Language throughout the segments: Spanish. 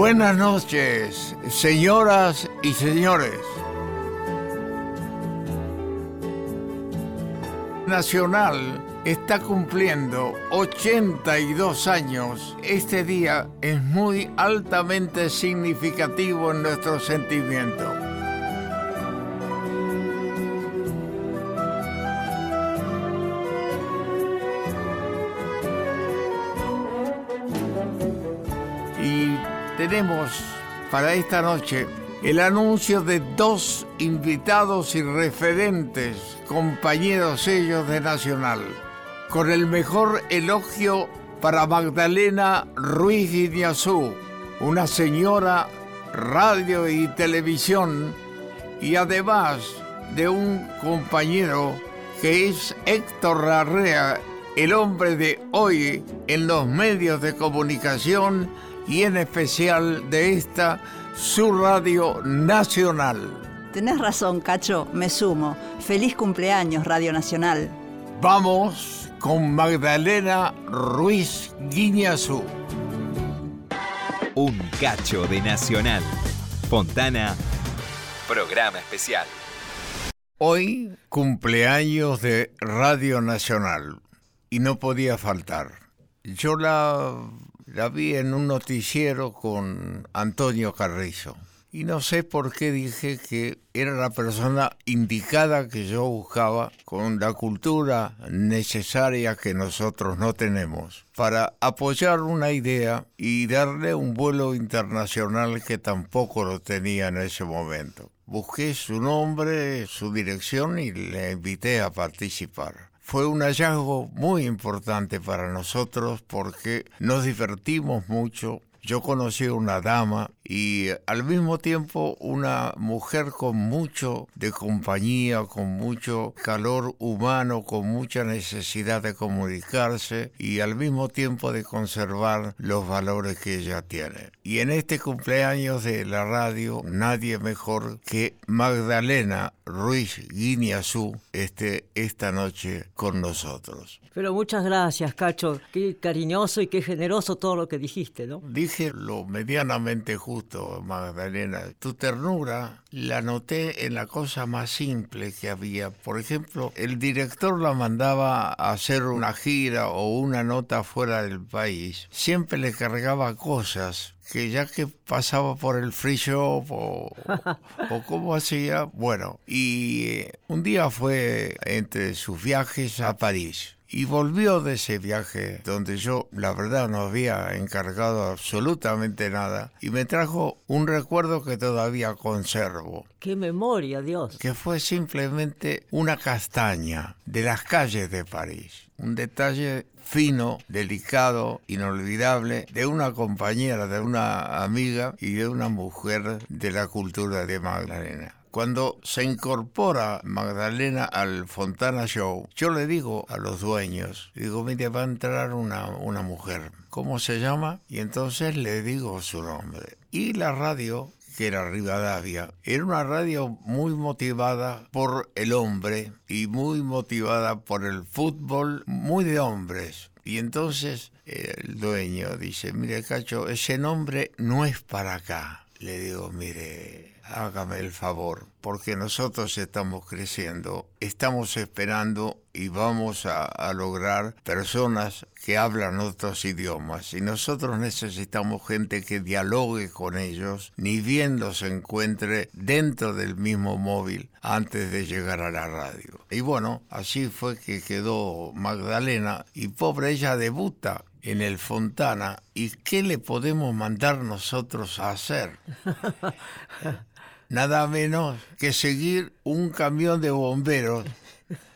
Buenas noches, señoras y señores. Nacional está cumpliendo 82 años. Este día es muy altamente significativo en nuestro sentimiento. Para esta noche el anuncio de dos invitados y referentes, compañeros ellos de Nacional, con el mejor elogio para Magdalena Ruiz Guiñazú, una señora radio y televisión, y además de un compañero que es Héctor Larrea, el hombre de hoy en los medios de comunicación y en especial de esta su radio nacional. Tenés razón, Cacho, me sumo. Feliz cumpleaños, Radio Nacional. Vamos con Magdalena Ruiz Guiñazú. Un cacho de Nacional. Fontana, programa especial. Hoy cumpleaños de Radio Nacional y no podía faltar. Yo la la vi en un noticiero con Antonio Carrizo. Y no sé por qué dije que era la persona indicada que yo buscaba con la cultura necesaria que nosotros no tenemos para apoyar una idea y darle un vuelo internacional que tampoco lo tenía en ese momento. Busqué su nombre, su dirección y le invité a participar fue un hallazgo muy importante para nosotros porque nos divertimos mucho. Yo conocí a una dama y al mismo tiempo una mujer con mucho de compañía, con mucho calor humano, con mucha necesidad de comunicarse y al mismo tiempo de conservar los valores que ella tiene. Y en este cumpleaños de la radio, nadie mejor que Magdalena Ruiz Guiñazú esté esta noche con nosotros. Pero muchas gracias, Cacho. Qué cariñoso y qué generoso todo lo que dijiste, ¿no? Dije lo medianamente justo Magdalena. Tu ternura la noté en la cosa más simple que había. Por ejemplo, el director la mandaba a hacer una gira o una nota fuera del país. Siempre le cargaba cosas que ya que pasaba por el free shop o, o cómo hacía, bueno, y eh, un día fue entre sus viajes a París y volvió de ese viaje donde yo la verdad no había encargado absolutamente nada y me trajo un recuerdo que todavía conservo. ¡Qué memoria, Dios! Que fue simplemente una castaña de las calles de París. Un detalle fino, delicado, inolvidable de una compañera, de una amiga y de una mujer de la cultura de Magdalena. Cuando se incorpora Magdalena al Fontana Show, yo le digo a los dueños, digo, mire, va a entrar una, una mujer. ¿Cómo se llama? Y entonces le digo su nombre. Y la radio que era Rivadavia, era una radio muy motivada por el hombre y muy motivada por el fútbol, muy de hombres. Y entonces el dueño dice, mire Cacho, ese nombre no es para acá. Le digo, mire, hágame el favor, porque nosotros estamos creciendo, estamos esperando y vamos a, a, lograr personas que hablan otros idiomas y nosotros necesitamos gente que dialogue con ellos, ni bien los encuentre dentro del mismo móvil antes de llegar a la radio. Y bueno, así fue que quedó Magdalena y pobre ella debuta en el Fontana y qué le podemos mandar nosotros a hacer. Nada menos que seguir un camión de bomberos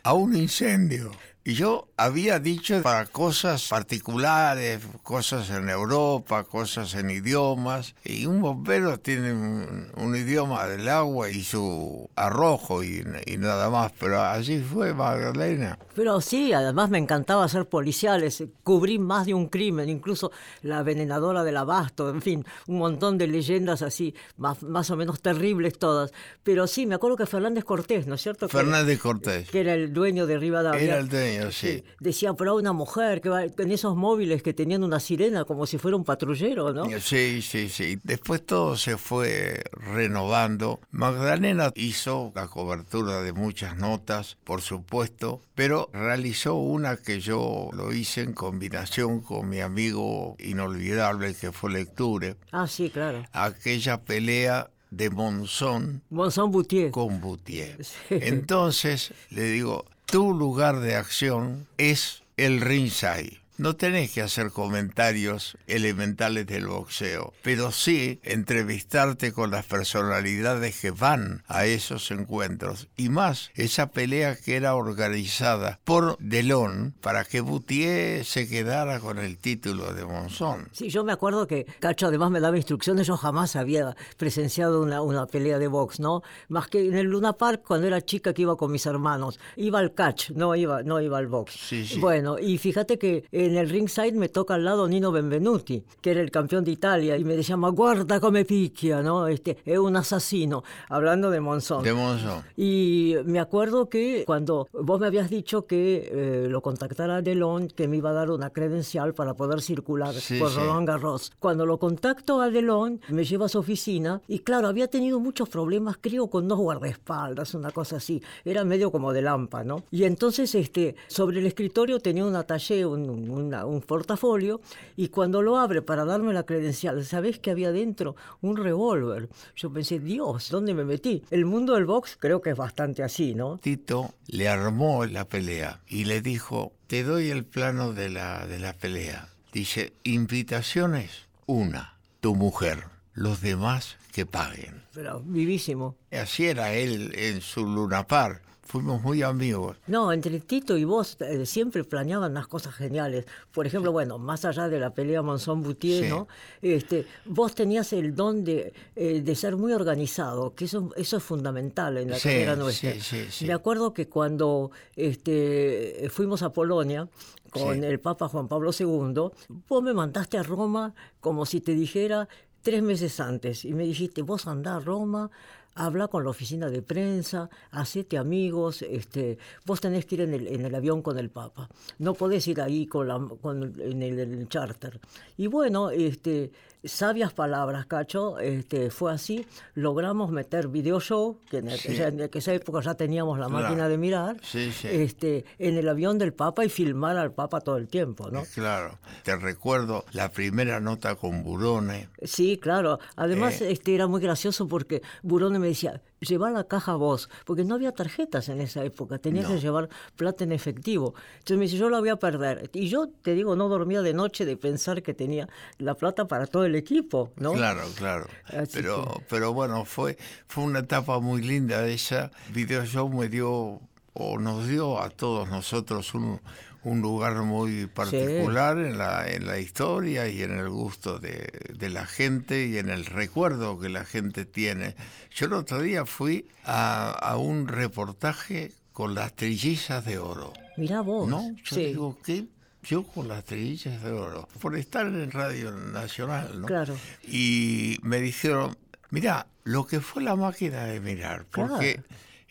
a un incendio. Y yo había dicho para cosas particulares, cosas en Europa, cosas en idiomas, y un bombero tiene un, un idioma del agua y su arrojo y, y, nada más, pero así fue Magdalena. Pero sí, además me encantaba ser policiales, cubrí más de un crimen, incluso la envenenadora del abasto, en fin, un montón de leyendas así, más, más o menos terribles todas. Pero sí, me acuerdo que Fernández Cortés, ¿no es cierto? Fernández Cortés. Que era el dueño de Rivadavia. Era el dueño, sí. sí. Decía, pero una mujer que va en esos móviles que tenían una sirena como si fuera un patrullero, ¿no? Sí, sí, sí. Después todo se fue renovando. Magdalena hizo la cobertura de muchas notas, por supuesto, pero realizó una que yo lo hice en combinación con mi amigo inolvidable que fue Lecture. Ah, sí, claro. Aquella pelea de Monzón, Monzón Boutier. con Boutier. Entonces le digo, tu lugar de acción es el ringside. No tenés que hacer comentarios elementales del boxeo, pero sí entrevistarte con las personalidades que van a esos encuentros. Y más, esa pelea que era organizada por Delon para que Boutier se quedara con el título de Monzón. Sí, yo me acuerdo que Cacho además me daba instrucciones, yo jamás había presenciado una, una pelea de box, ¿no? Más que en el Luna Park cuando era chica que iba con mis hermanos. Iba al catch, no iba, no iba al box. Sí, sí. Bueno, y fíjate que en el ringside me toca al lado Nino Benvenuti, que era el campeón de Italia, y me decía, ma guarda come picchia, ¿no? Este, es un asesino, hablando de Monzón. De Monzón. Y me acuerdo que cuando vos me habías dicho que eh, lo contactara Delon, que me iba a dar una credencial para poder circular Sí, por sí. Roland Garros. Cuando lo contacto a Delon, me lleva a su oficina y claro, había tenido muchos problemas, creo, con dos guardaespaldas, una cosa así. Era medio como de lampa, ¿no? Y entonces este, sobre el escritorio tenía una talle, un, un- una- un portafolio, y cuando lo abre para darme la credencial, ¿sabés que había dentro? Un revólver. Yo pensé, Dios, ¿dónde me metí? El mundo del box creo que es bastante así, ¿no? Tito le armó la pelea y le dijo, te doy el plano de la, de la pelea. Dice, invitaciones, una, tu mujer, los demás que paguen. Pero vivísimo. Así era él en su lunapar. Fuimos muy amigos. No, entre Tito y vos eh, siempre planeaban unas cosas geniales. Por ejemplo, bueno, más allá de la pelea Monzón-Boutier, Sí. ¿no? Este, vos tenías el don de, eh, de ser muy organizado, que eso, eso es fundamental en la Sí, carrera nuestra. sí, sí, sí. Me acuerdo que cuando este, fuimos a Polonia con Sí. el Papa Juan Pablo II, vos me mandaste a Roma como si te dijera tres meses antes y me dijiste, vos andá a Roma, habla con la oficina de prensa, hacete amigos, este, vos tenés que ir en el, avión con el Papa, no podés ir ahí con la, con, en el, el charter. Y bueno, este, sabias palabras, Cacho, este, fue así, logramos meter video show, que en, Sí. ya- en aquella época ya teníamos la Claro. máquina de mirar, Sí, sí. este, en el avión del Papa y filmar al Papa todo el tiempo, ¿no? Claro, te recuerdo la primera nota con Burone. Sí, claro. Además, Eh. este era muy gracioso porque Burone me decía, lleva la caja vos, porque no había tarjetas en esa época, tenías No. que llevar plata en efectivo. Entonces me dice, yo la voy a perder. Y yo, te digo, no dormía de noche de pensar que tenía la plata para todo el equipo, ¿no? Claro, claro. Así Pero, que- pero bueno, fue, fue una etapa muy linda esa. Video Show me dio, o nos dio a todos nosotros un, un lugar muy particular en, la, en la historia y en el gusto de, de la gente y en el recuerdo que la gente tiene. Yo el otro día fui a, a un reportaje con las trillizas de oro. Mirá vos. No, yo sí, digo, ¿qué? Yo con las trillizas de oro, por estar en Radio Nacional, ¿no? Claro. Y me dijeron, mira, lo que fue la máquina de mirar, porque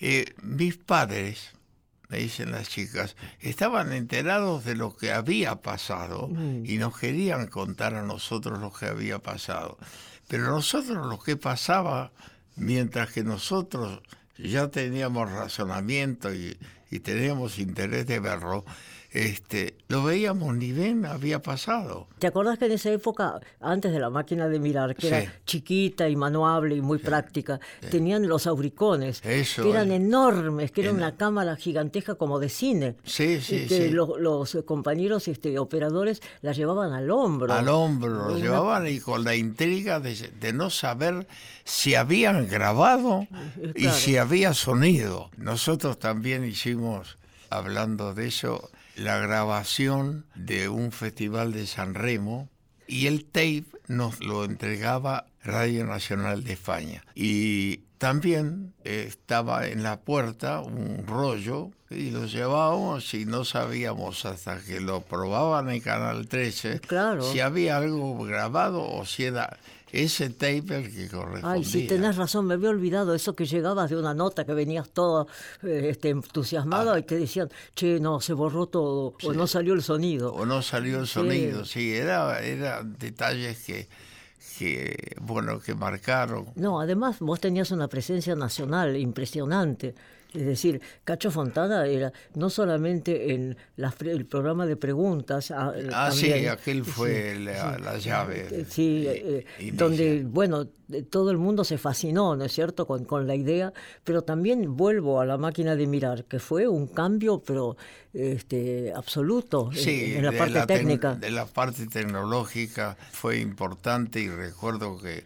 eh, mis padres, me dicen las chicas, estaban enterados de lo que había pasado y nos querían contar a nosotros lo que había pasado. Pero nosotros lo que pasaba, mientras que nosotros ya teníamos razonamiento y, y teníamos interés de verlo, este, lo veíamos ni bien había pasado. ¿Te acordás que en esa época, antes de la máquina de mirar, que Sí. era chiquita y manuable y muy práctica, tenían los auricones, Eso que eran es. enormes, que era En- una cámara gigantesca como de cine? Sí, y sí, que. Los, los compañeros este, operadores la llevaban al hombro. Al hombro lo Una- llevaban y con la intriga de, de no saber si habían grabado y Claro. si había sonido. Nosotros también hicimos, hablando de eso, la grabación de un festival de San Remo y el tape nos lo entregaba Radio Nacional de España. Y también eh, estaba en la puerta un rollo y lo llevábamos y no sabíamos hasta que lo probaban en Canal 13 Claro. si había algo grabado o si era ese tape el que correspondía. Ay, sí, tenés razón, me había olvidado eso que llegabas de una nota que venías todo eh, este, entusiasmado y te decían, che, no, se borró todo, o no salió el sonido. O no salió el sonido, sí, era, eran detalles que, que, bueno, que marcaron. No, además vos tenías una presencia nacional impresionante. Es decir, Cacho Fontana era no solamente en el programa de preguntas. Ah, ah sí, aquel fue la, llave. Eh, sí, eh, donde, bueno, todo el mundo se fascinó, ¿no es cierto?, con, con, la idea, pero también vuelvo a la máquina de mirar, que fue un cambio, pero este, absoluto en, la parte técnica. De la parte tecnológica fue importante y recuerdo que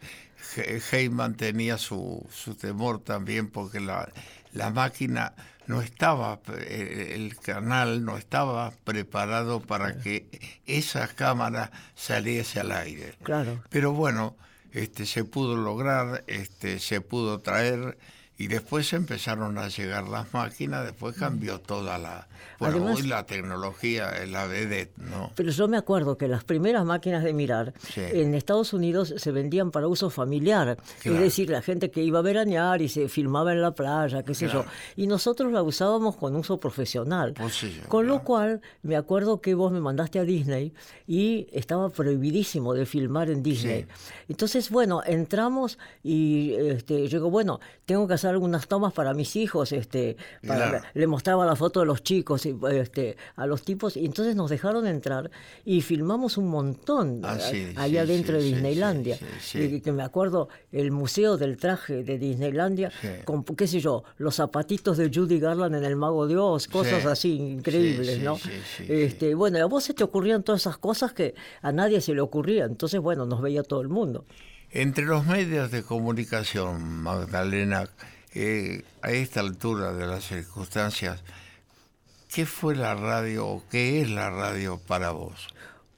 Heyman tenía su, su temor también porque la la máquina no estaba, eh, el canal no estaba preparado para que esa cámara saliese al aire. Claro. Pero bueno, este, se pudo lograr, este, se pudo traer y después empezaron a llegar las máquinas, después cambió toda la... Bueno, hoy la tecnología es la vedette, ¿no? Pero yo me acuerdo que las primeras máquinas de mirar en Estados Unidos se vendían para uso familiar. Es decir, la gente que iba a veranear y se filmaba en la playa, qué sé yo. Y nosotros la usábamos con uso profesional. Pues con lo cual, me acuerdo que vos me mandaste a Disney y estaba prohibidísimo de filmar en Disney. Entonces, bueno, entramos y este, yo digo, bueno, tengo que hacer algunas tomas para mis hijos, este, le mostraba la foto de los chicos este, a los tipos, y entonces nos dejaron entrar y filmamos un montón ah, allá dentro de Disneylandia. Y que me acuerdo el museo del traje de Disneylandia, con, qué sé yo, los zapatitos de Judy Garland en El Mago de Oz, cosas así increíbles, ¿no? Este, bueno, a vos se te ocurrían todas esas cosas que a nadie se le ocurría, entonces, bueno, nos veía todo el mundo. Entre los medios de comunicación, Magdalena, eh, a esta altura de las circunstancias, ¿qué fue la radio o qué es la radio para vos?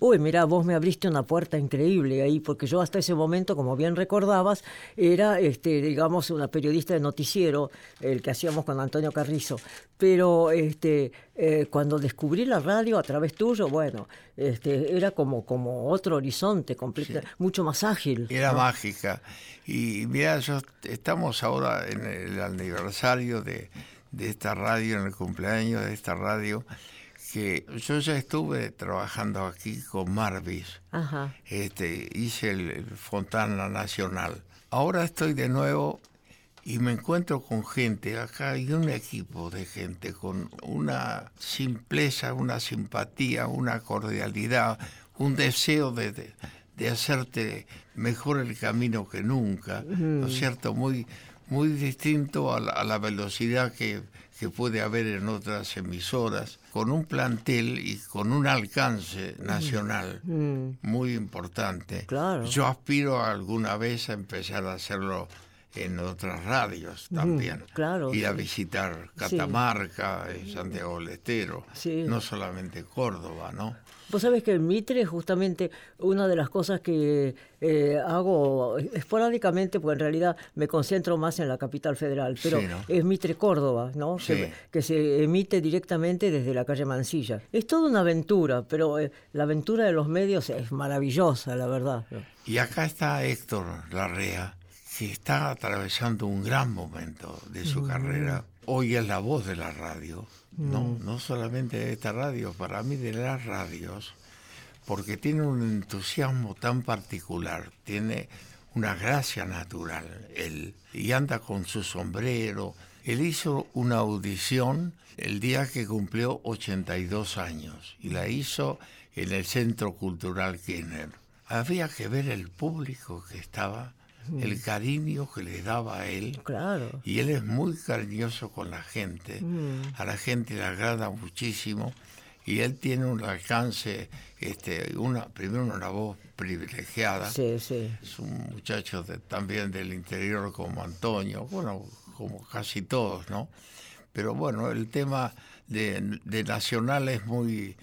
Uy, mira, vos me abriste una puerta increíble ahí, porque yo hasta ese momento, como bien recordabas, era, este, digamos, una periodista de noticiero, el que hacíamos con Antonio Carrizo. Pero este, eh, cuando descubrí la radio a través tuyo, bueno, este, era como, como otro horizonte, completo, mucho más ágil. Era mágica. Y mira, yo, estamos ahora en el aniversario de, de esta radio, en el cumpleaños de esta radio que yo ya estuve trabajando aquí con Marvis. Este, hice el, Fontana Nacional. Ahora estoy de nuevo y me encuentro con gente, acá hay un equipo de gente con una simpleza, una simpatía, una cordialidad, un deseo de, de, hacerte mejor el camino que nunca, ¿no es cierto? Muy, muy distinto a la velocidad que que puede haber en otras emisoras, con un plantel y con un alcance nacional mm. Mm. muy importante. Claro. Yo aspiro alguna vez a empezar a hacerlo en otras radios también. claro. Ir a visitar Catamarca, eh, Santiago del Estero, no solamente Córdoba, ¿no? Vos sabés que en Mitre, justamente, una de las cosas que eh, hago esporádicamente, porque en realidad me concentro más en la capital federal, pero es Mitre Córdoba, ¿no? Que, se emite directamente desde la calle Mansilla. Es toda una aventura, pero eh, la aventura de los medios es maravillosa, la verdad. Y acá está Héctor Larrea, que está atravesando un gran momento de su carrera. Hoy es la voz de la radio no, no solamente de esta radio, para mí de las radios, porque tiene un entusiasmo tan particular, tiene una gracia natural, él, y anda con su sombrero. Él hizo una audición el día que cumplió 82 años y la hizo en el Centro Cultural Kirchner. Había que ver el público que estaba el cariño que le daba a él. Claro. Y él es muy cariñoso con la gente. Mm. A la gente le agrada muchísimo. Y él tiene un alcance, este, una, primero una voz privilegiada. Sí, sí. Es un muchacho también del interior como Antonio, bueno, como casi todos, ¿no? Pero bueno, el tema de, de Nacional es muy,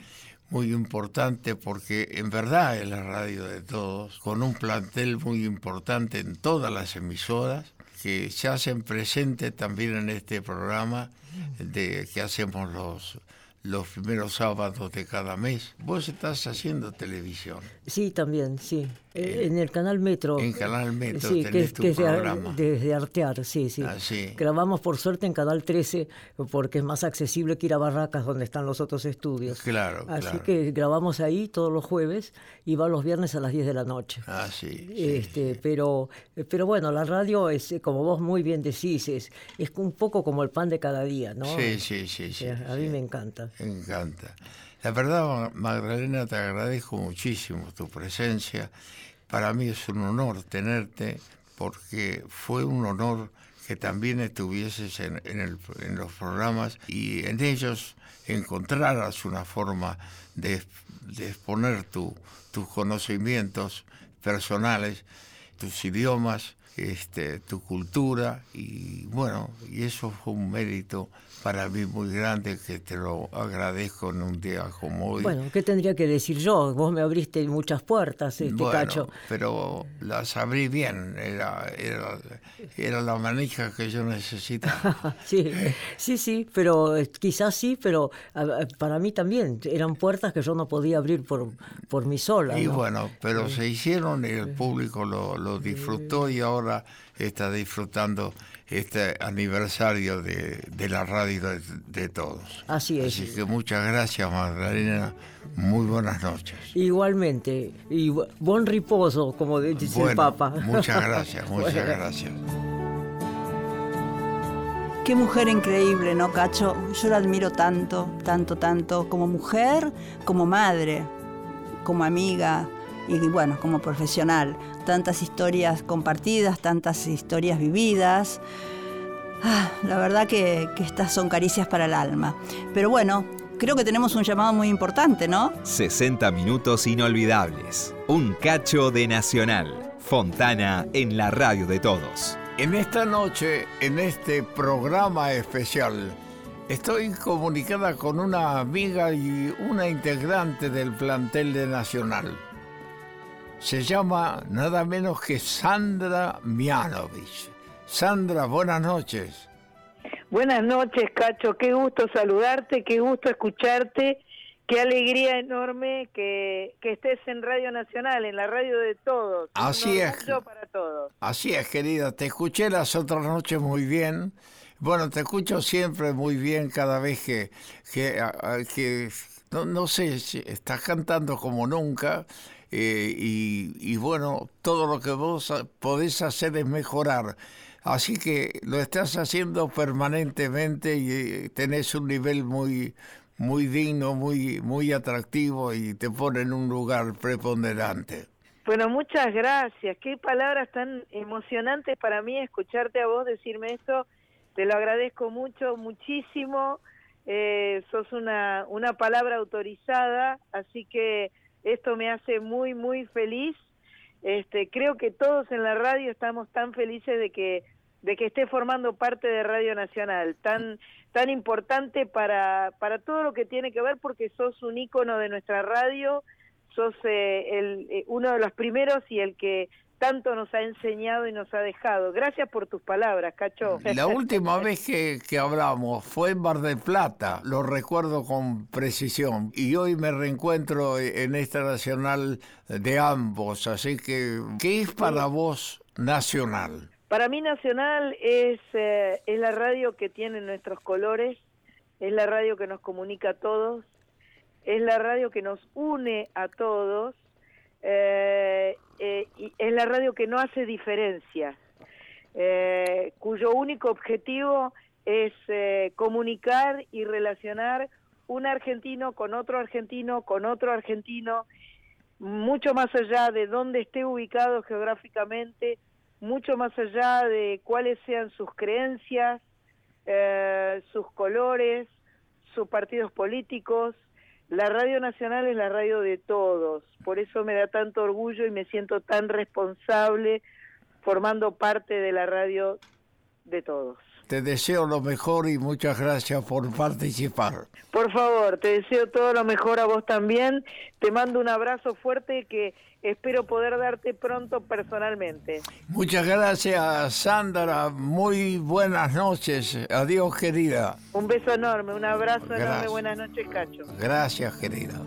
muy importante porque en verdad es la radio de todos, con un plantel muy importante en todas las emisoras que se hacen presentes también en este programa de que hacemos los los primeros sábados de cada mes. Vos estás haciendo televisión. Sí, también, sí. Eh, en el canal Metro. En Canal Metro sí, tenés que, tu de, programa. de- de Artear, sí, sí. Ah, sí. Grabamos por suerte en Canal 13 porque es más accesible que ir a Barracas donde están los otros estudios. Claro, Así claro. que grabamos ahí todos los jueves y va los viernes a las 10 de la noche. Ah, sí. sí, este, pero, pero bueno, la radio es, eh, como vos muy bien decís, es, es un poco como el pan de cada día, ¿no? Sí, sí, sí, sí, Eh, a mí me encanta. Encanta. La verdad, Ma- Magdalena, te agradezco muchísimo tu presencia. Para mí es un honor tenerte porque fue un honor que también estuvieses en, los programas y en ellos encontraras una forma de, exponer tu- tus conocimientos personales, tus idiomas, este, tu cultura y bueno, y eso fue un mérito para mí muy grande que te lo agradezco en un día como hoy. Bueno, ¿qué tendría que decir yo? Vos me abriste muchas puertas, este Bueno, cacho. pero las abrí bien, era, era, era la manija que yo necesitaba. Sí, sí, sí, pero eh, quizás sí, pero para mí también eran puertas que yo no podía abrir por, por mí sola. Y ¿no? bueno, pero se hicieron y el público lo, lo disfrutó y ahora está disfrutando este aniversario de, de la radio de, de todos. Así es. Así que muchas gracias Magdalena, muy buenas noches. Igualmente, y bu- buen riposo, como dice el Papa. muchas gracias, muchas Bueno. gracias. Qué mujer increíble, ¿no, Cacho? Yo la admiro tanto, tanto, tanto, como mujer, como madre, como amiga y bueno, como profesional. Tantas historias compartidas, tantas historias vividas. Ah, la verdad que, que estas son caricias para el alma. Pero bueno, creo que tenemos un llamado muy importante, ¿no? 60 minutos inolvidables. Un cacho de Nacional. Fontana en la radio de todos. En esta noche, en este programa especial, estoy comunicada con una amiga y una integrante del plantel de Nacional. Se llama nada menos que Sandra Mianovich. Sandra, buenas noches. Buenas noches, Cacho. Qué gusto saludarte, qué gusto escucharte. Qué alegría enorme que, que estés en Radio Nacional, en la radio de todos. Así es. para todos. Así es, querida, te escuché las otras noches muy bien. Bueno, te escucho siempre muy bien cada vez que, que, que no, no sé, si estás cantando como nunca. Eh, y, y bueno, todo lo que vos podés hacer es mejorar. Así que lo estás haciendo permanentemente y eh, tenés un nivel muy muy digno, muy muy atractivo y te pone en un lugar preponderante. Bueno, muchas gracias. Qué palabras tan emocionantes para mí escucharte a vos decirme esto. Te lo agradezco mucho, muchísimo. Eh, sos una, una palabra autorizada, así que esto me hace muy, muy feliz. Este, creo que todos en la radio estamos tan felices de que de que esté formando parte de Radio Nacional, tan tan importante para para todo lo que tiene que ver porque sos un ícono de nuestra radio, sos eh, el, eh, uno de los primeros y el que tanto nos ha enseñado y nos ha dejado. Gracias por tus palabras, Cacho. La última vez que, que hablamos fue en Bar del Plata, lo recuerdo con precisión. Y hoy me reencuentro en esta nacional de ambos, así que, ¿qué es para vos nacional? Para mí Nacional es, eh, es la radio que tiene nuestros colores, es la radio que nos comunica a todos, es la radio que nos une a todos, eh, eh, y es la radio que no hace diferencias, eh, cuyo único objetivo es eh, comunicar y relacionar un argentino con otro argentino, con otro argentino, mucho más allá de dónde esté ubicado geográficamente, mucho más allá de cuáles sean sus creencias, eh, sus colores, sus partidos políticos. La Radio Nacional es la radio de todos, por eso me da tanto orgullo y me siento tan responsable formando parte de la radio de todos. Te deseo lo mejor y muchas gracias por participar. Por favor, te deseo todo lo mejor a vos también. Te mando un abrazo fuerte que espero poder darte pronto personalmente. Muchas gracias, Sandra. Muy buenas noches. Adiós, querida. Un beso enorme, un abrazo enorme. Buenas noches, Cacho. Gracias, querida.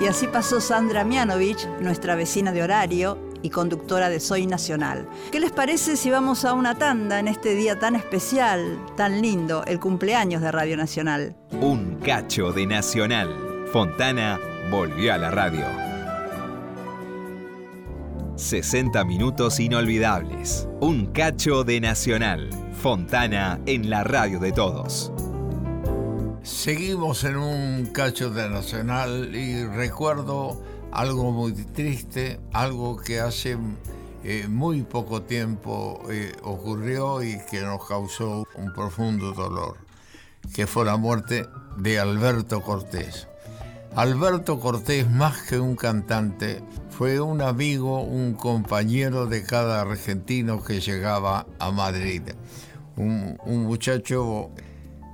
Y así pasó Sandra Mianovich, nuestra vecina de horario y conductora de Soy Nacional. ¿Qué les parece si vamos a una tanda en este día tan especial, tan lindo, el cumpleaños de Radio Nacional? Un cacho de Nacional. Fontana volvió a la radio. 60 minutos inolvidables. Un cacho de Nacional. Fontana en la radio de todos. Seguimos en un cacho de Nacional y recuerdo algo muy triste, algo que hace eh, muy poco tiempo eh, ocurrió y que nos causó un profundo dolor, que fue la muerte de Alberto Cortés. Alberto Cortés, más que un cantante, fue un amigo, un compañero de cada argentino que llegaba a Madrid. Un, un muchacho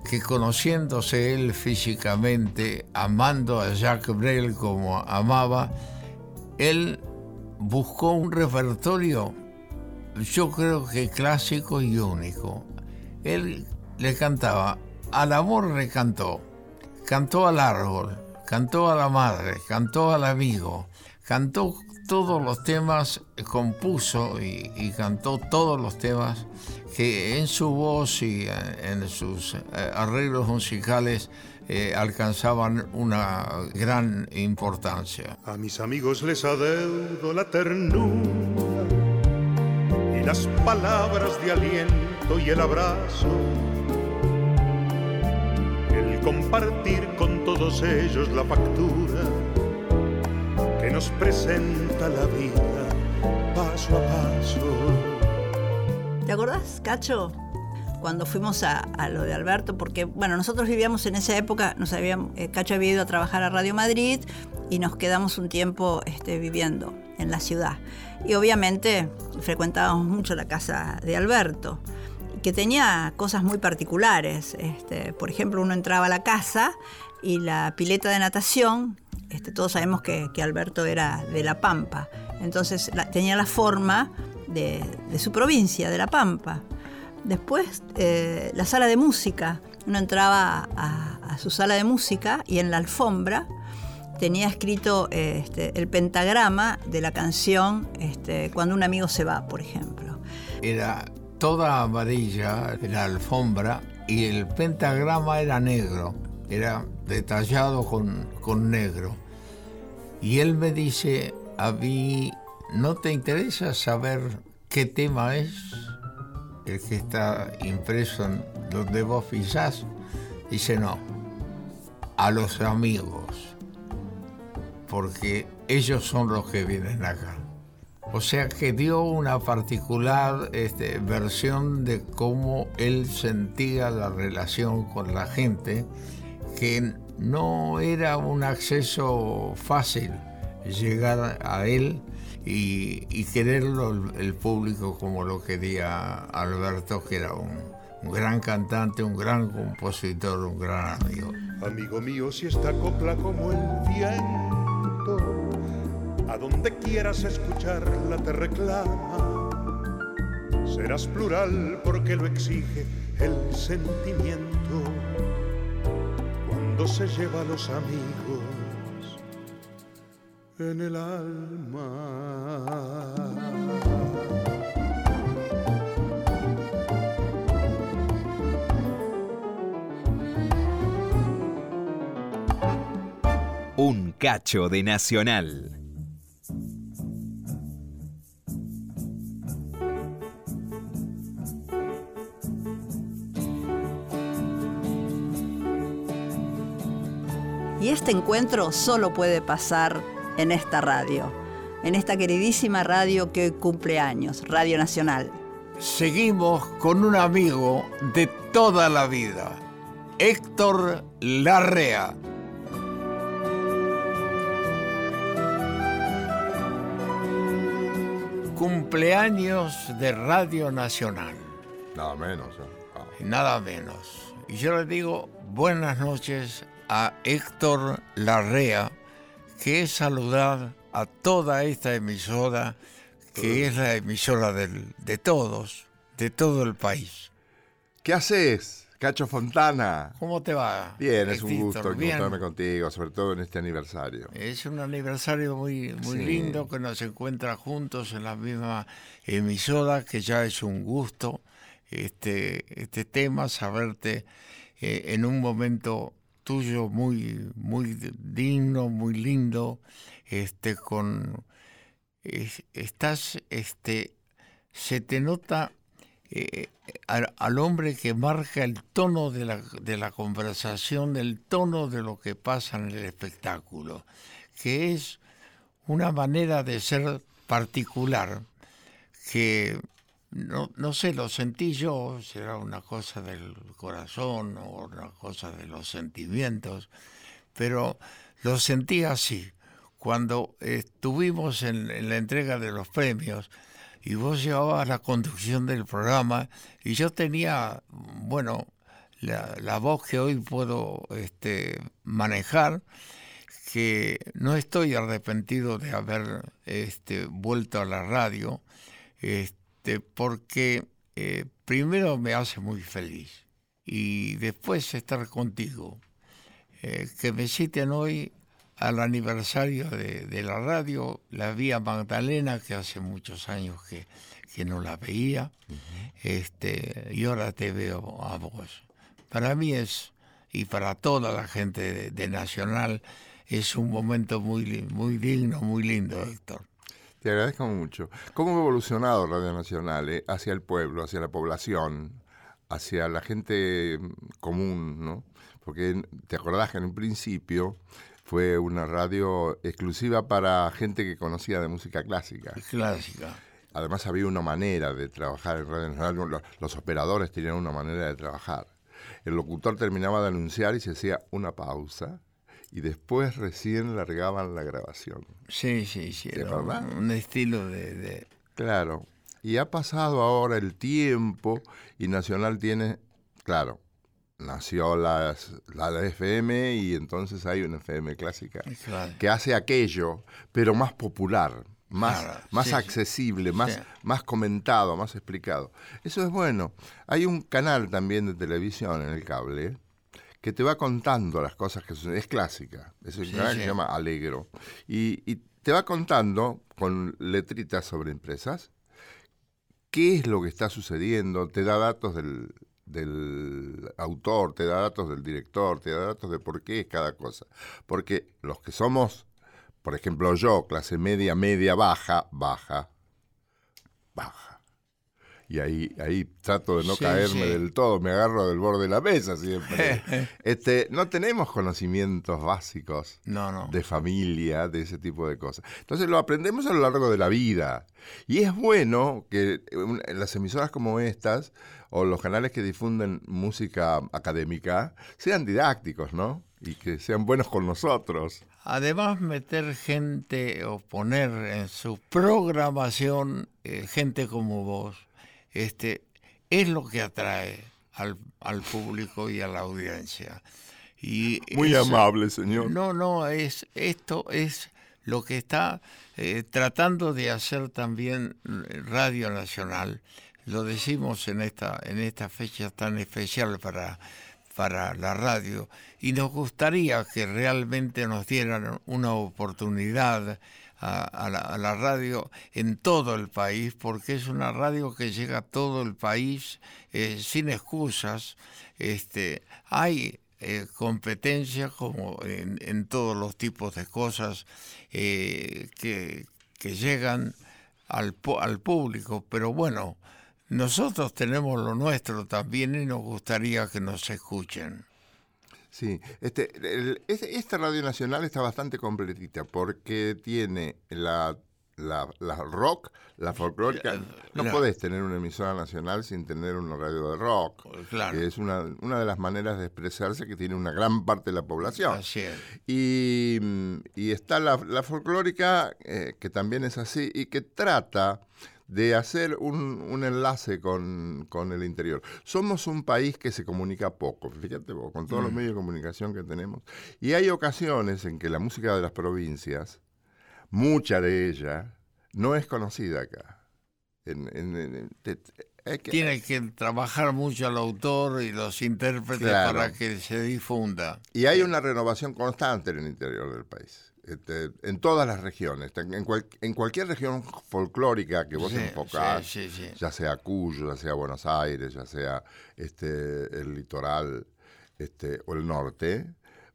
que conociéndose él físicamente, amando a Jacques Brel como amaba, él buscó un repertorio, yo creo que clásico y único. Él le cantaba, al amor le cantó, cantó al árbol, cantó a la madre, cantó al amigo, cantó todos los temas, compuso y, y cantó todos los temas que en su voz y eh, en sus eh, arreglos musicales eh, alcanzaban una gran importancia. A mis amigos les adeudo la ternura y las palabras de aliento y el abrazo. El compartir con todos ellos la factura nos presenta la vida paso a paso. ¿Te acordás, Cacho? Cuando fuimos a, lo de Alberto, porque, bueno, nosotros vivíamos en esa época, eh, Cacho había ido a trabajar a Radio Madrid y nos quedamos un tiempo este, viviendo en la ciudad. Y obviamente frecuentábamos mucho la casa de Alberto, que tenía cosas muy particulares. Este, por ejemplo, uno entraba a la casa y la pileta de natación, este, todos sabemos que, Alberto era de La Pampa, entonces tenía la forma de, su provincia, de La Pampa. Después, eh, la sala de música. Uno entraba a, su sala de música y en la alfombra tenía escrito este, el pentagrama de la canción este, Cuando un amigo se va, por ejemplo. Era toda amarilla la alfombra y el pentagrama era negro, era detallado con, con negro. Y él me dice, a mí ¿No te interesa saber qué tema es el que está impreso en donde vos pisás? Dice no, a los amigos, porque ellos son los que vienen acá. O sea que dio una particular este, versión de cómo él sentía la relación con la gente, que no era un acceso fácil llegar a él y, quererlo el, público como lo quería Alberto, que era un, gran cantante, un gran compositor, un gran amigo. Amigo mío, si esta copla como el viento, a donde quieras escucharla te reclama. Serás plural porque lo exige el sentimiento se lleva a los amigos en el alma. Un cacho de Nacional. Y este encuentro solo puede pasar en esta radio, en esta queridísima radio que hoy cumple años, Radio Nacional. Seguimos con un amigo de toda la vida, Héctor Larrea. cumpleaños de Radio Nacional. Nada menos. ¿eh? Ah. Nada menos. Y yo le digo buenas noches a Héctor Larrea, que es saludar a toda esta emisora, que es la emisora del- de todos, de todo el país. ¿Qué haces, Cacho Fontana? ¿Cómo te va? Bien, es un gusto Bien. encontrarme contigo, sobre todo en este aniversario. Es un aniversario muy, muy Sí. lindo que nos encuentra juntos en la misma emisora, que ya es un gusto este, este tema, saberte eh, en un momento tuyo muy, muy digno, muy lindo, este, con es- estás, este, se te nota eh, al, al hombre que marca el tono de la, de la conversación, el tono de lo que pasa en el espectáculo, que es una manera de ser particular que no, no sé, lo sentí yo, será una cosa del corazón o una cosa de los sentimientos, pero lo sentí así. Cuando estuvimos en, la entrega de los premios y vos llevabas la conducción del programa y yo tenía, bueno, la, la voz que hoy puedo este, manejar, que no estoy arrepentido de haber este, vuelto a la radio, este, porque eh, primero me hace muy feliz y después estar contigo. Eh, que me citen hoy al aniversario de, de la radio, la vi a Magdalena, que hace muchos años que, que no la veía, este, y ahora te veo a vos. Para mí es, y para toda la gente de, de Nacional, es un momento muy, muy digno, muy lindo, Héctor. Te agradezco mucho. ¿Cómo ha evolucionado Radio Nacional eh, hacia el pueblo, hacia la población, hacia la gente mm, común, ¿no? Porque te acordás que en un principio fue una radio exclusiva para gente que conocía de música clásica. Clásica. Además había una manera de trabajar en Radio Nacional, los, los operadores tenían una manera de trabajar. El locutor terminaba de anunciar y se hacía una pausa y después recién largaban la grabación. Sí, sí, sí. ¿De era un, verdad? un estilo de, de- Claro. Y ha pasado ahora el tiempo y Nacional tiene, claro, nació la, la FM y entonces hay una FM clásica claro. que hace aquello, pero más popular, más, Claro, más sí, sí. accesible, más, Sí. más comentado, más explicado. Eso es bueno. Hay un canal también de televisión en el cable que te va contando las cosas que suceden. Es clásica. Es un Sí, canal que se llama Alegro. Y, y te va contando con letritas sobre empresas qué es lo que está sucediendo, te da datos del, del autor, te da datos del director, te da datos de por qué es cada cosa. Porque los que somos, por ejemplo yo, clase media, media, baja, baja, baja. Y ahí, ahí trato de no Sí, caerme sí. del todo, me agarro del borde de la mesa siempre. este, no tenemos conocimientos básicos No, no. de familia, de ese tipo de cosas. Entonces lo aprendemos a lo largo de la vida. Y es bueno que las emisoras como estas o los canales que difunden música académica sean didácticos, ¿no? Y que sean buenos con nosotros. Además, meter gente o poner en su programación eh, gente como vos, este, es lo que atrae al, al público y a la audiencia. Y Muy eso- amable, señor. No, no, es, esto es lo que está eh, tratando de hacer también eh, Radio Nacional. Lo decimos en esta, en esta fecha tan especial para, para la radio. Y nos gustaría que realmente nos dieran una oportunidad a, a la, a la radio en todo el país, porque es una radio que llega a todo el país eh, sin excusas. Este, hay eh, competencia como en, todos los tipos de cosas eh, que, que llegan al, al público, pero bueno, nosotros tenemos lo nuestro también y nos gustaría que nos escuchen. Sí, este, el- este- esta radio nacional está bastante completita porque tiene la, la, la rock, la folclórica. Eh, No claro. podés tener una emisora nacional sin tener una radio de rock. Claro. Que es una, una de las maneras de expresarse que tiene una gran parte de la población. Así es. Y, mm, y está la, la folclórica, eh, que también es así, y que trata de hacer un, un enlace con, con el interior. Somos un país que se comunica poco, fíjate vos, con todos los medios de comunicación que tenemos. Y hay ocasiones en que la música de las provincias, mucha de ella, no es conocida acá. En- en- en- te- te- hay que- Tiene que trabajar mucho el autor y los intérpretes Claro. para que se difunda. Y hay una renovación constante en el interior del país. Este, en todas las regiones. En, cual- en cualquier región folclórica que vos Sí, enfocás, sí, sí, sí. ya sea Cuyo, ya sea Buenos Aires, ya sea este, el litoral este, o el norte,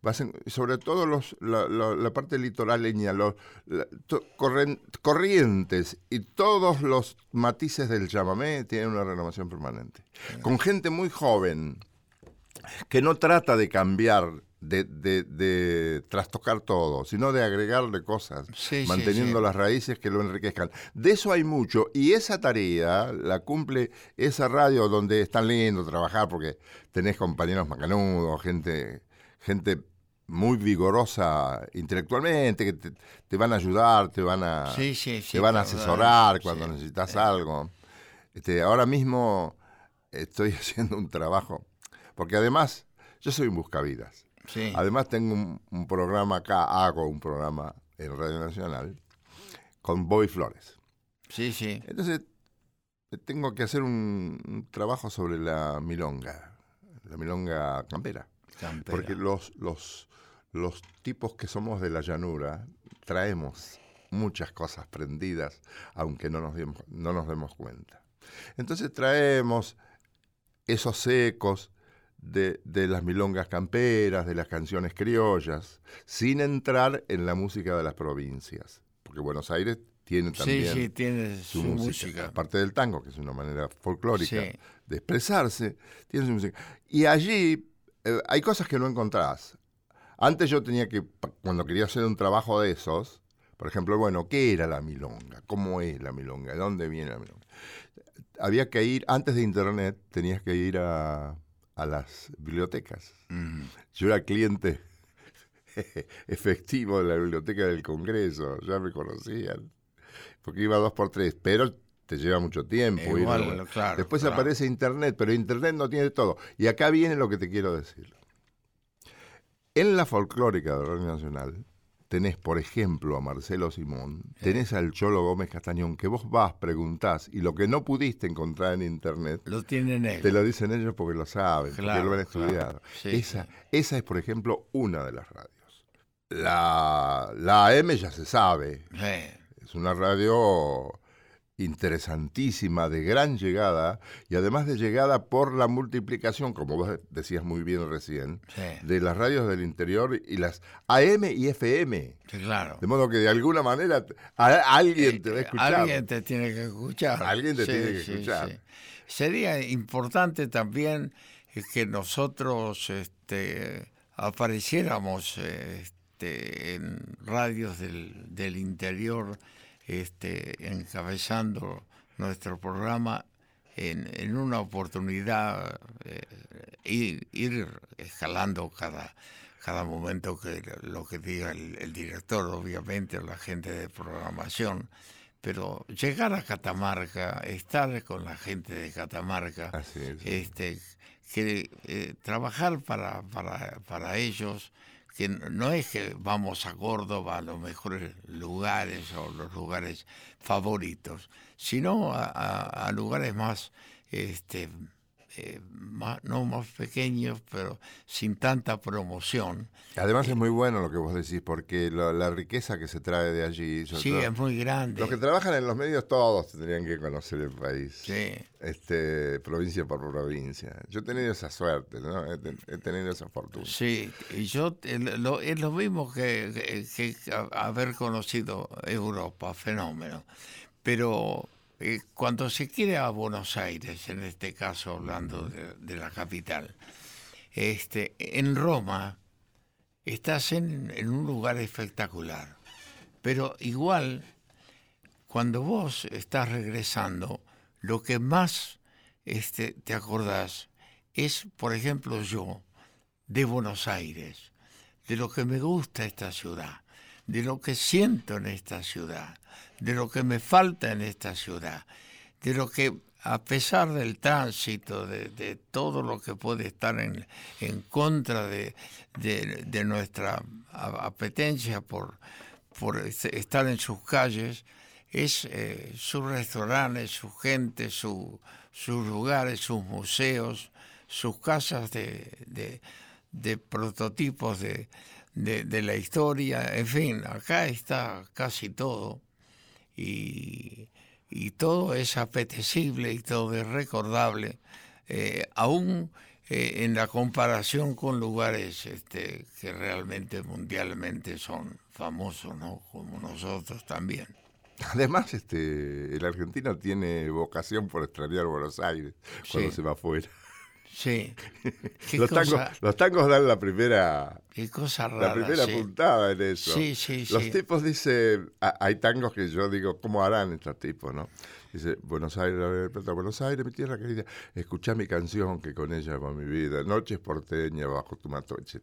vas en- sobre todo los, la, la- la parte litoraleña, los, la- to- corren- corrientes y todos los matices del chamamé tienen una renovación permanente. Con gente muy joven que no trata de cambiar, de, de- de trastocar todo, sino de agregarle cosas, Sí, manteniendo sí. las raíces que lo enriquezcan. De eso hay mucho y esa tarea la cumple esa radio donde es tan lindo trabajar porque tenés compañeros macanudos, gente, gente muy vigorosa intelectualmente, que te, te van a ayudar, te van a, te van a asesorar cuando necesitas algo. Este, ahora mismo estoy haciendo un trabajo, porque además yo soy un buscavidas. Sí. Además tengo un, un programa acá, hago un programa en Radio Nacional con Boy Flores. Sí, sí. Entonces tengo que hacer un, un trabajo sobre la milonga, la milonga campera. Campera. Porque los, los, los tipos que somos de la llanura traemos muchas cosas prendidas, aunque no nos, demos, no nos demos cuenta. Entonces traemos esos ecos de, de las milongas camperas, de las canciones criollas, sin entrar en la música de las provincias. Porque Buenos Aires tiene Sí, también sí, tiene su, su, música. música. Aparte del tango, que es una manera folclórica Sí. de expresarse, tiene su música. Y allí eh, hay cosas que no encontrás. Antes yo tenía que, cuando quería hacer un trabajo de esos, por ejemplo, bueno, ¿qué era la milonga? ¿Cómo es la milonga? ¿De dónde viene la milonga? Había que ir, antes de internet, tenías que ir a, a las bibliotecas. Mm. Yo era cliente efectivo de la biblioteca del Congreso, ya me conocían, porque iba dos por tres, pero te lleva mucho tiempo. ir Igual, claro, Después claro. aparece Internet, pero Internet no tiene todo. Y acá viene lo que te quiero decir. En la folclórica de Radio Nacional tenés, por ejemplo, a Marcelo Simón, tenés al Cholo Gómez Castañón, que vos vas, preguntás, y lo que no pudiste encontrar en Internet, Lo tienen ellos. te lo dicen ellos porque lo saben, porque Claro, lo han claro. estudiado. Sí, esa, sí. esa es, por ejemplo, una de las radios. La, la AM ya se sabe, Sí. es una radio interesantísima, de gran llegada, y además de llegada por la multiplicación, como vos decías muy bien recién, Sí. de las radios del interior y las AM y FM. Sí, claro. De modo que de alguna manera a- alguien te va a escuchar. Eh, Alguien te tiene que escuchar. Alguien te tiene que escuchar. Sería importante también eh, que nosotros este, apareciéramos este, en radios del, del interior, este, encabezando nuestro programa en, en una oportunidad, eh, ir, ir escalando cada, cada momento que lo que diga el, el director, obviamente, o la gente de programación, pero llegar a Catamarca, estar con la gente de Catamarca, Así es. este, que eh, trabajar para, para, para ellos, que no es que vamos a Córdoba a los mejores lugares o los lugares favoritos, sino a lugares más, este, eh, más- no más pequeños, pero sin tanta promoción. Además es muy bueno lo que vos decís, porque la, la riqueza que se trae de allí... Sí, todo- es muy grande. Los que trabajan en los medios todos tendrían que conocer el país. Sí. Este, provincia por provincia. Yo he tenido esa suerte, ¿no? He, he tenido esa fortuna. Sí, y yo eh, lo- es lo mismo que, que- que a- haber conocido Europa, fenómeno. Pero eh, cuando se quiere a Buenos Aires, en este caso hablando de, la capital, este, en Roma estás en, en un lugar espectacular, pero igual cuando vos estás regresando, lo que más este, te acordás es, por ejemplo, yo, de Buenos Aires, de lo que me gusta esta ciudad, de lo que siento en esta ciudad, de lo que me falta en esta ciudad, de lo que a pesar del tránsito, de, todo lo que puede estar en, en contra de, de, nuestra apetencia por, por estar en sus calles, es eh, sus restaurantes, su gente, su, sus lugares, sus museos, sus casas de, de prototipos de, de, la historia, en fin, acá está casi todo y, y todo es apetecible y todo es recordable, eh, aún eh, en la comparación con lugares este, que realmente mundialmente son famosos, ¿no? como nosotros también. Además, este, el argentino tiene vocación por extrañar Buenos Aires cuando se va afuera. Sí. los, tangos, los, tangos, dan la primera. Qué cosa rara, La primera puntada en eso. Sí, sí, los tipos dicen. Hay tangos que yo digo, ¿cómo harán estos tipos, no? Dice, Buenos Aires, Buenos Aires, mi tierra querida, escucha mi canción que con ella va mi vida, Noches porteña, bajo tu mato, etc.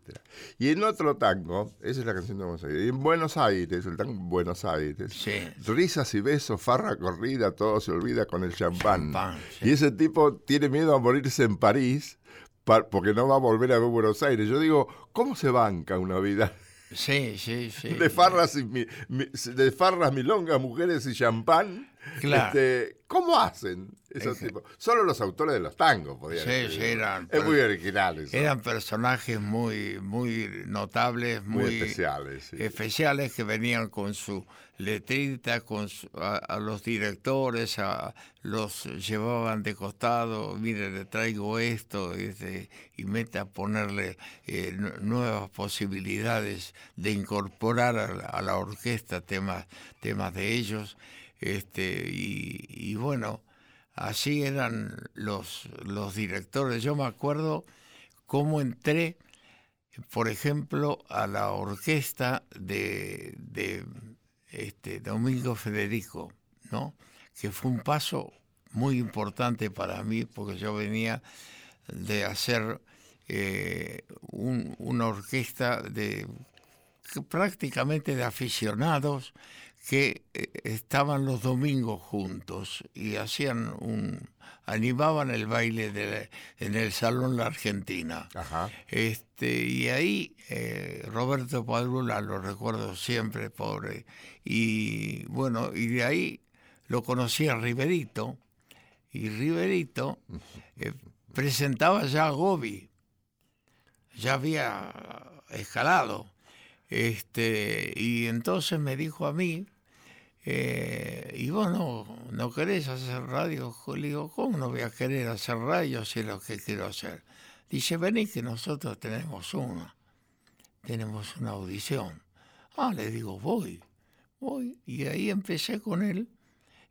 Y en otro tango, esa es la canción de Buenos Aires, y en Buenos Aires, el tango Buenos Aires, risas y besos, farra corrida, todo se olvida con el champán. Y ese tipo tiene miedo a morirse en París porque no va a volver a ver Buenos Aires. Yo digo, ¿cómo se banca una vida? Sí, sí, sí. De farras, y de farras milongas, mujeres y champán. Claro. Este, ¿Cómo hacen esos tipos? Solo los autores de los tangos podían Sí, sí, eran. Es muy original Eran personajes muy, muy notables, muy, especiales. Especiales que venían con su letrita, con a, los directores, a, los llevaban de costado, mire, le traigo esto, este, y mete a ponerle eh, nuevas posibilidades de incorporar a la, orquesta temas, temas de ellos. Este, y, bueno, así eran los, los directores. Yo me acuerdo cómo entré, por ejemplo, a la orquesta de, este, Domingo Federico, ¿no? que fue un paso muy importante para mí porque yo venía de hacer eh, una orquesta de prácticamente de aficionados que eh, estaban los domingos juntos y hacían un animaban el baile en el salón La Argentina. Este y ahí eh, Roberto Padrula lo recuerdo siempre pobre y bueno y de ahí lo conocí a Riverito y Riverito eh, presentaba ya a Gobi. Ya había escalado. Este, y entonces me dijo a mí, eh, y vos no, querés hacer radio. Le digo, ¿cómo no voy a querer hacer radio si es lo que quiero hacer? Dice, vení que nosotros tenemos una, tenemos una audición. Ah, le digo, voy, voy. Y ahí empecé con él.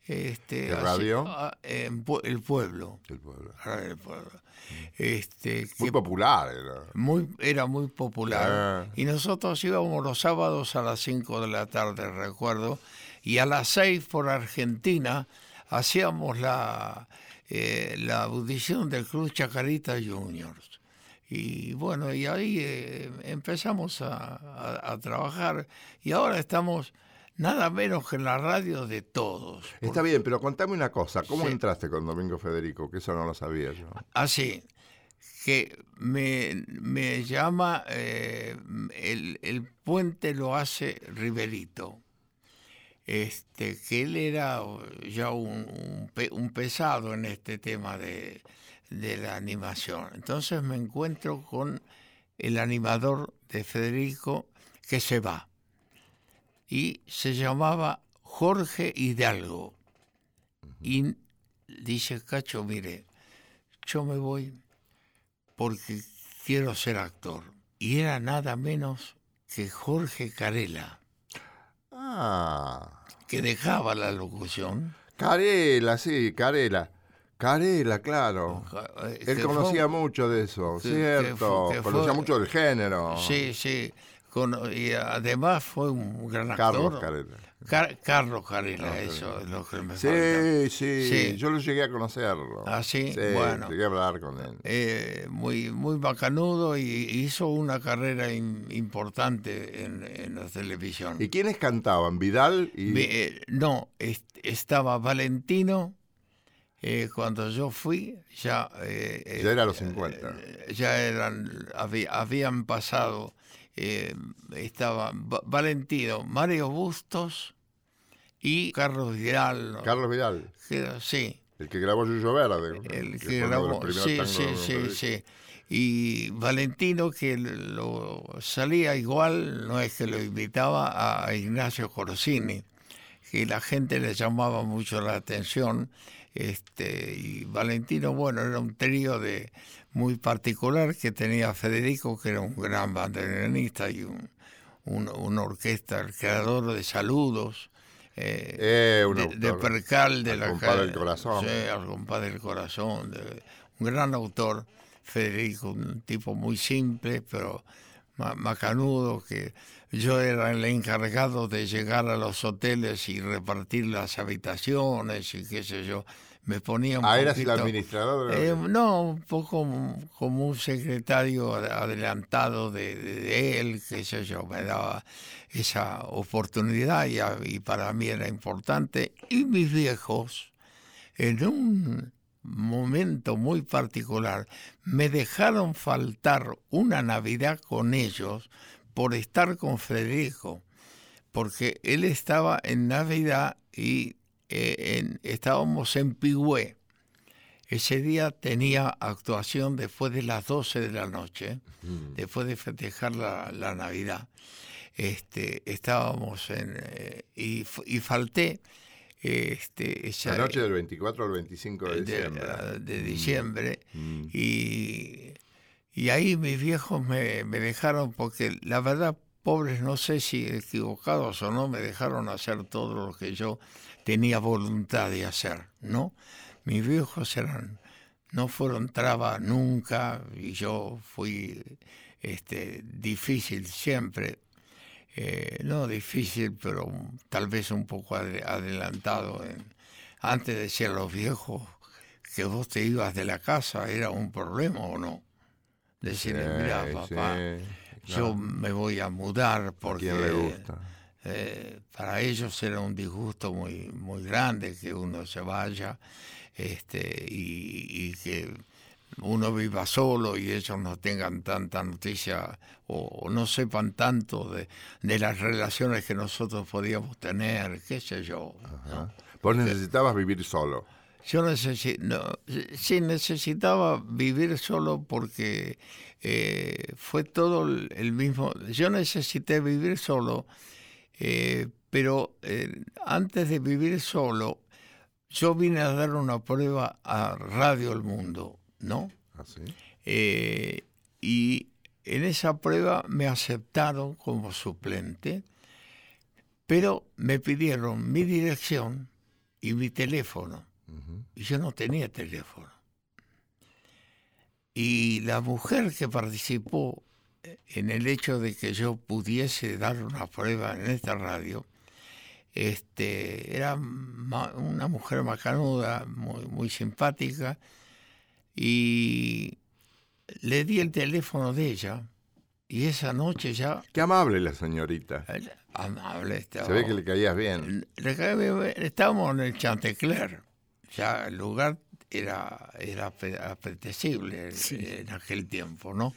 Este, radio? el pueblo. El pueblo. El pueblo. Este, muy popular era. Muy, era muy popular. Ah. Y nosotros íbamos los sábados a las 5 de la tarde, recuerdo, y a las 6 por Argentina hacíamos la, eh, la audición del Club Chacarita Juniors. Y bueno, y ahí eh, empezamos a, a trabajar y ahora estamos nada menos que en la radio de todos. Está bien, pero contame una cosa, ¿cómo entraste con Domingo Federico? Que eso no lo sabía yo. Así, que me, llama, eh, el, puente lo hace Riverito. Este, que él era ya un, un, pesado en este tema de, de la animación. Entonces me encuentro con el animador de Federico que se va y se llamaba Jorge Hidalgo. Y dice Cacho, mire, yo me voy porque quiero ser actor. Y era nada menos que Jorge Carela. Ah. Que dejaba la locución. Carela, sí, Carela. Carela, claro. Él conocía mucho de eso, cierto. conocía mucho del género. Sí, sí Con- y además fue un gran actor. Carlos Carela. Car- Carlos Carela, eso es lo que me. Sí, sí, Sí. yo lo llegué a conocerlo. Ah, ¿sí? Bueno. Llegué a hablar con él. Eh, muy, muy bacanudo y hizo una carrera im- importante en, en la televisión. ¿Y quiénes cantaban? ¿Vidal? y eh, no, est- estaba Valentino. eh, cuando yo fui, ya. eh, eh, Ya era los 50. eh, ya eran. habí- habían pasado. Eh, Valentino, Mario Bustos y Carlos Vidal. Carlos Vidal, Que- sí. el que grabó Yuyo Verde. El que grabó, sí, sí, sí, sí. Y Valentino, que lo salía igual, no es que lo invitaba a Ignacio Corsini, que la gente le llamaba mucho la atención. Este, y Valentino, bueno, era un trío de muy particular que tenía Federico, que era un gran bandoneonista y un, un- una orquesta, el creador de saludos. eh, Eh, un de, de autor. Percal de Al la compás del corazón. Sí, al compás del corazón. de- un gran autor, Federico, un tipo muy simple, pero ma- macanudo, que yo era el encargado de llegar a los hoteles y repartir las habitaciones y qué sé yo. Me ponía un Ah, eras el administrador. eh, no, un poco como un secretario ad- adelantado de, él, qué sé yo, me daba esa oportunidad y para mí era importante. Y mis viejos, en un momento muy particular, me dejaron faltar una Navidad con ellos por estar con Federico, porque él estaba en Navidad y eh, en- estábamos en Pigüé. Ese día tenía actuación después de las 12 de la noche, después de festejar la, la Navidad. Este, estábamos en. eh, y, falté. Este, esa, La noche del 24 al 25 de de, diciembre. de diciembre. Mm. Y, y ahí mis viejos me, me dejaron, porque la verdad, pobres, no sé si equivocados o no, me dejaron hacer todo lo que yo tenía voluntad de hacer, ¿no? Mis viejos eran, no fueron traba nunca y yo fui este, difícil siempre. Eh, no difícil, pero tal vez un poco ade- adelantado. en- antes decían los viejos que vos te ibas de la casa, ¿era un problema o no? Decirle, mira, papá, sí, yo me voy a mudar ¿A porque quién le gusta? Eh, para ellos era un disgusto muy, muy grande que uno se vaya este, y, y que uno viva solo y ellos no tengan tanta noticia o, o no sepan tanto de, de las relaciones que nosotros podíamos tener, qué sé yo. ¿no? Vos necesitabas vivir solo. Yo necesi- no, sí necesitaba vivir solo porque eh, fue todo el el mismo. Yo necesité vivir solo, eh, pero eh, antes de vivir solo, yo vine a dar una prueba a Radio El Mundo, ¿no? ¿Así? Eh, y en esa prueba me aceptaron como suplente, pero me pidieron mi dirección y mi teléfono. Y yo no tenía teléfono. Y la mujer que participó en el hecho de que yo pudiese dar una prueba en esta radio, este, era una mujer macanuda, muy, muy simpática, y le di el teléfono de ella, y esa noche ya, Qué amable la señorita. amable estaba. Se ve que le caías bien. Le bien, Estábamos en el Chantecler, ya el lugar era, era ape- apetecible en aquel tiempo, ¿no?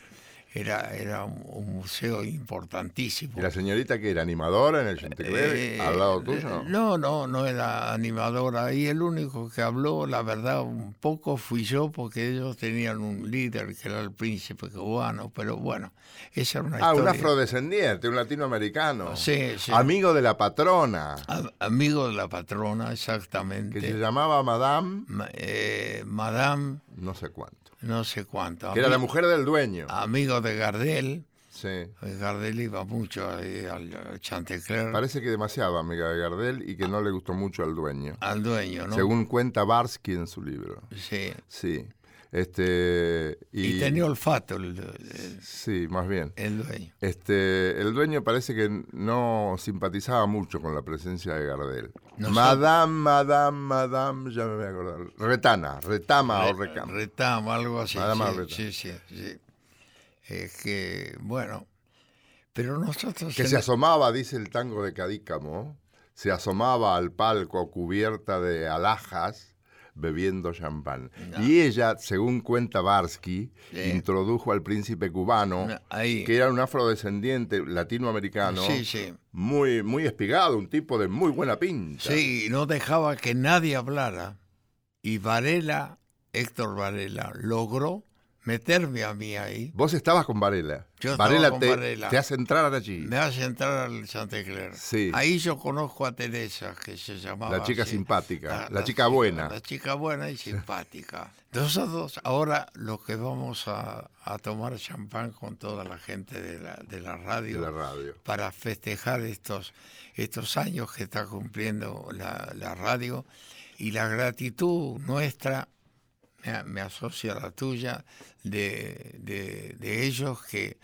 Era, era un, un museo importantísimo. ¿Y la señorita que era animadora en el Chantecler, Eh, al lado tuyo? No, no, no era animadora. Y el único que habló, la verdad, un poco fui yo, porque ellos tenían un líder que era el príncipe cubano, pero bueno, esa era una Ah, un afrodescendiente, un latinoamericano. Sí, sí. Amigo de la patrona, A- amigo de la patrona, que exactamente. se llamaba Madame, Ma- eh, Madame, no sé cuánto. No sé cuánto. Que era la mujer del dueño. Amigo de Gardel. Sí. Gardel iba mucho ahí al, al Chantecler, Parece que demasiado amiga de Gardel y que no le gustó mucho al dueño. al dueño, ¿no? Según cuenta Barsky en su libro. Sí. Sí. Este, y, tenía olfato el, sí, más bien. El dueño. Este, el dueño parece que no simpatizaba mucho con la presencia de Gardel. madame, madame, madame, ya me voy a acordar. Retana, retama o recama. Retama, algo así. Madame sí, sí, sí, Es que, bueno, pero nosotros... Que se asomaba, dice el tango de Cadícamo, se asomaba al palco cubierta de alhajas bebiendo champán. Y ella, según cuenta Barsky, introdujo al príncipe cubano, que era un afrodescendiente latinoamericano, muy, muy espigado, un tipo de muy buena pinta. Sí, no dejaba que nadie hablara. Y Varela, Héctor Varela, logró meterme a mí ahí. Vos estabas con Varela. Yo Varela con te, Varela. te hace entrar allí. Me hace entrar al Santa Clara. Sí. Ahí yo conozco a Teresa, que se llamaba. La chica simpática, la, chica buena. La chica buena y simpática. Nosotros ahora lo que vamos a, tomar champán con toda la gente de la, de la radio. De la radio. Para festejar estos, estos años que está cumpliendo la, la radio y la gratitud nuestra me, asocia a la tuya, de, de, ellos que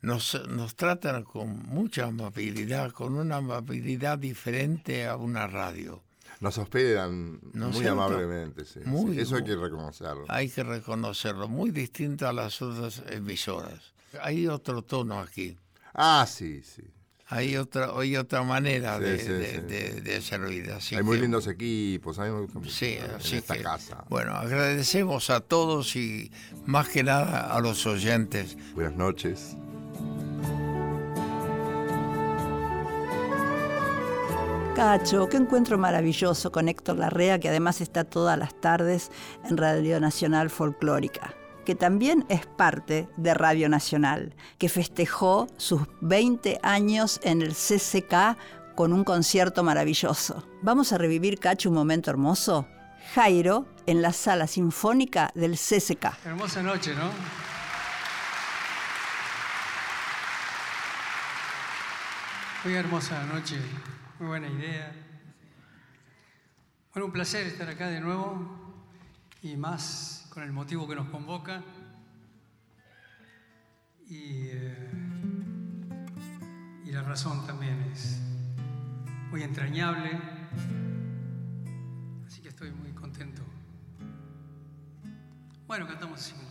nos, nos, tratan con mucha amabilidad, con una amabilidad diferente a una radio. Nos hospedan muy amablemente, sí, Eso hay que reconocerlo. Hay que reconocerlo, muy distinto a las otras emisoras. Hay otro tono aquí. Ah, sí, sí hay otra hay otra manera de, servir. hay muy lindos equipos, hay sí, en esta casa. Bueno, agradecemos a todos y más que nada a los oyentes. Buenas noches. Cacho, qué encuentro maravilloso con Héctor Larrea, que además está todas las tardes en Radio Nacional Folclórica que también es parte de Radio Nacional, que festejó sus 20 años en el CCK con un concierto maravilloso. Vamos a revivir, Cacho, un momento hermoso. Jairo en la sala sinfónica del CCK. Hermosa noche, ¿no? Muy hermosa noche, muy buena idea. Bueno, un placer estar acá de nuevo y más con el motivo que nos convoca. Y, eh, y la razón también es muy entrañable. Así que estoy muy contento. Bueno, cantamos así como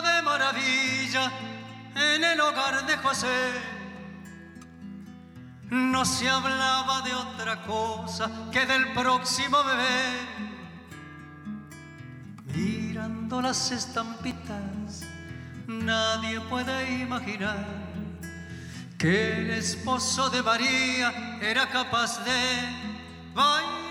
en el hogar de José. No se hablaba de otra cosa que del próximo bebé. Mirando las estampitas, nadie puede imaginar que el esposo de María era capaz de bailar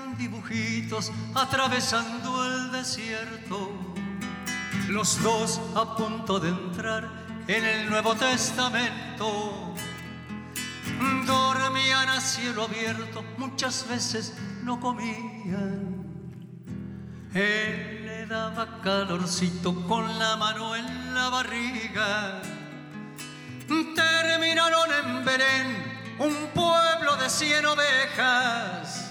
dibujitos atravesando el desierto. Los dos a punto de entrar en el Nuevo Testamento. Dormían a cielo abierto, muchas veces no comían. Él le daba calorcito con la mano en la barriga. Terminaron en Belén, un pueblo de cien ovejas,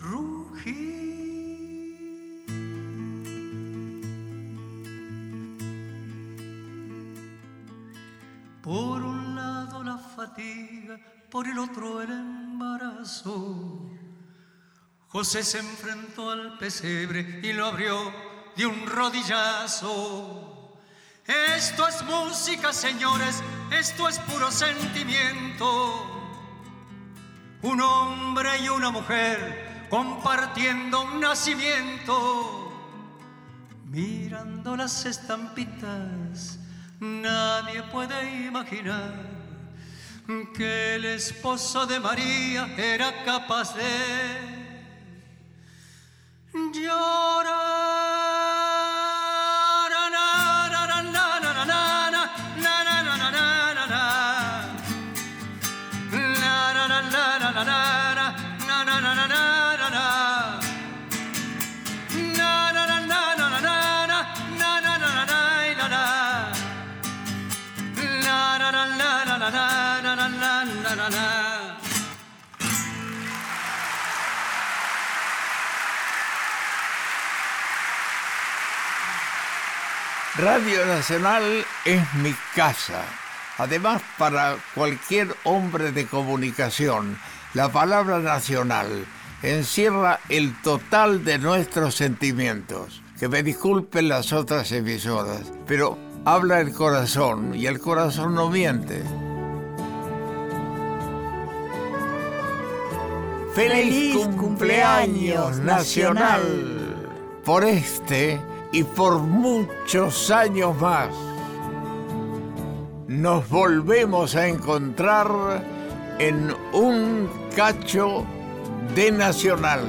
rugir. Por un lado la fatiga, por el otro el embarazo. José se enfrentó al pesebre y lo abrió de un rodillazo. Esto es música, señores, esto es puro sentimiento. Un hombre y una mujer compartiendo un nacimiento, mirando las estampitas, nadie puede imaginar que el esposo de María era capaz de llorar. Radio Nacional es mi casa. Además, para cualquier hombre de comunicación, la palabra nacional encierra el total de nuestros sentimientos. Que me disculpen las otras emisoras, pero habla el corazón y el corazón no miente. Feliz, cumpleaños nacional por este y por muchos años más. Nos volvemos a encontrar en un cacho de Nacional.